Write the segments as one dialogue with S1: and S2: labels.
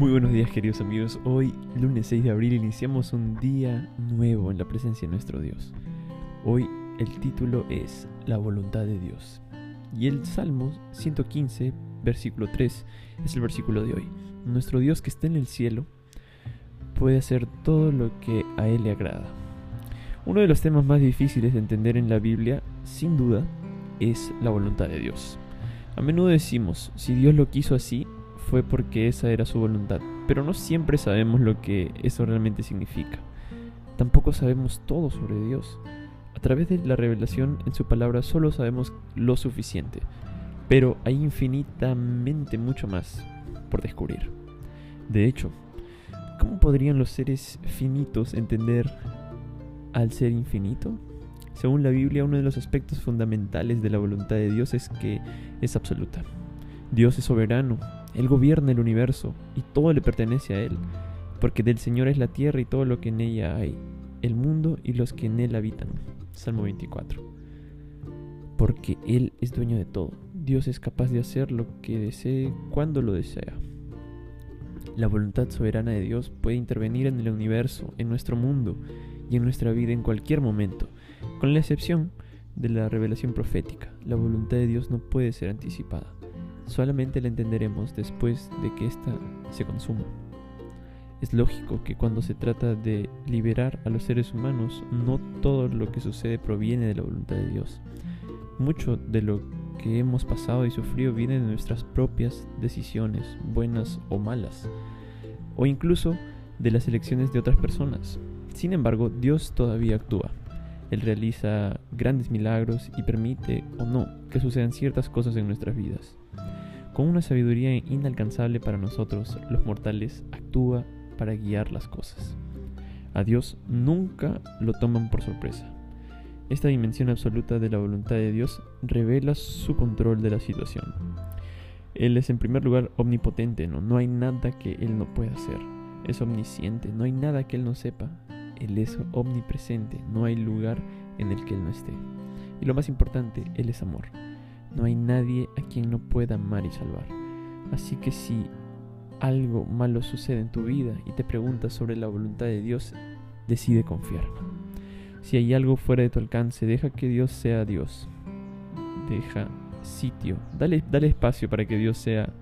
S1: Muy buenos días queridos amigos. Hoy, lunes 6 de abril, iniciamos un día nuevo en la presencia de nuestro Dios. Hoy el título es La voluntad de Dios. Y el Salmo 115, versículo 3, es el versículo de hoy. Nuestro Dios que está en el cielo puede hacer todo lo que a Él le agrada. Uno de los temas más difíciles de entender en la Biblia, sin duda, es la voluntad de Dios. A menudo decimos, si Dios lo quiso así, fue porque esa era su voluntad, pero no siempre sabemos lo que eso realmente significa. Tampoco sabemos todo sobre Dios. A través de la revelación en su palabra solo sabemos lo suficiente, pero hay infinitamente mucho más por descubrir. De hecho, ¿cómo podrían los seres finitos entender al ser infinito? Según la Biblia, uno de los aspectos fundamentales de la voluntad de Dios es que es absoluta. Dios es soberano, Él gobierna el universo y todo le pertenece a Él, porque del Señor es la tierra y todo lo que en ella hay, el mundo y los que en Él habitan. Salmo 24. Porque Él es dueño de todo. Dios es capaz de hacer lo que desee cuando lo desea. La voluntad soberana de Dios puede intervenir en el universo, en nuestro mundo y en nuestra vida en cualquier momento, con la excepción de la revelación profética. La voluntad de Dios no puede ser anticipada solamente la entenderemos después de que ésta se consuma. Es lógico que cuando se trata de liberar a los seres humanos, no todo lo que sucede proviene de la voluntad de Dios. Mucho de lo que hemos pasado y sufrido viene de nuestras propias decisiones, buenas o malas, o incluso de las elecciones de otras personas. Sin embargo, Dios todavía actúa. Él realiza grandes milagros y permite o no que sucedan ciertas cosas en nuestras vidas. Con una sabiduría inalcanzable para nosotros, los mortales, actúa para guiar las cosas. A Dios nunca lo toman por sorpresa. Esta dimensión absoluta de la voluntad de Dios revela su control de la situación. Él es en primer lugar omnipotente, ¿no? no hay nada que Él no pueda hacer. Es omnisciente, no hay nada que Él no sepa. Él es omnipresente, no hay lugar en el que Él no esté. Y lo más importante, Él es amor. No hay nadie a quien no pueda amar y salvar. Así que si algo malo sucede en tu vida y te preguntas sobre la voluntad de Dios, decide confiar. Si hay algo fuera de tu alcance, deja que Dios sea Dios. Deja sitio, dale, dale espacio para que Dios sea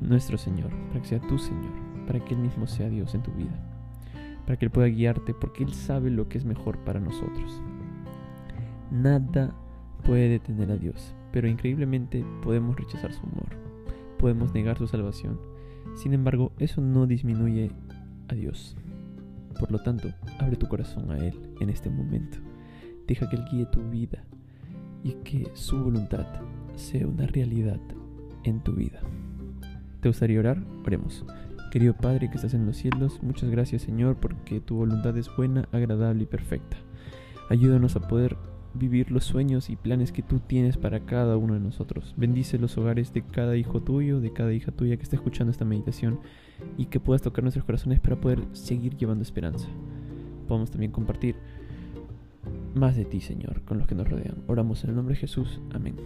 S1: nuestro Señor, para que sea tu Señor, para que Él mismo sea Dios en tu vida, para que Él pueda guiarte, porque Él sabe lo que es mejor para nosotros. Nada puede detener a Dios, pero increíblemente podemos rechazar su amor, podemos negar su salvación. Sin embargo, eso no disminuye a Dios. Por lo tanto, abre tu corazón a Él en este momento. Deja que Él guíe tu vida y que su voluntad sea una realidad en tu vida. ¿Te gustaría orar? Oremos. Querido Padre que estás en los cielos, muchas gracias Señor porque tu voluntad es buena, agradable y perfecta. Ayúdanos a poder vivir los sueños y planes que tú tienes para cada uno de nosotros. Bendice los hogares de cada hijo tuyo, de cada hija tuya que está escuchando esta meditación y que puedas tocar nuestros corazones para poder seguir llevando esperanza. Podamos también compartir más de ti, Señor, con los que nos rodean. Oramos en el nombre de Jesús. Amén.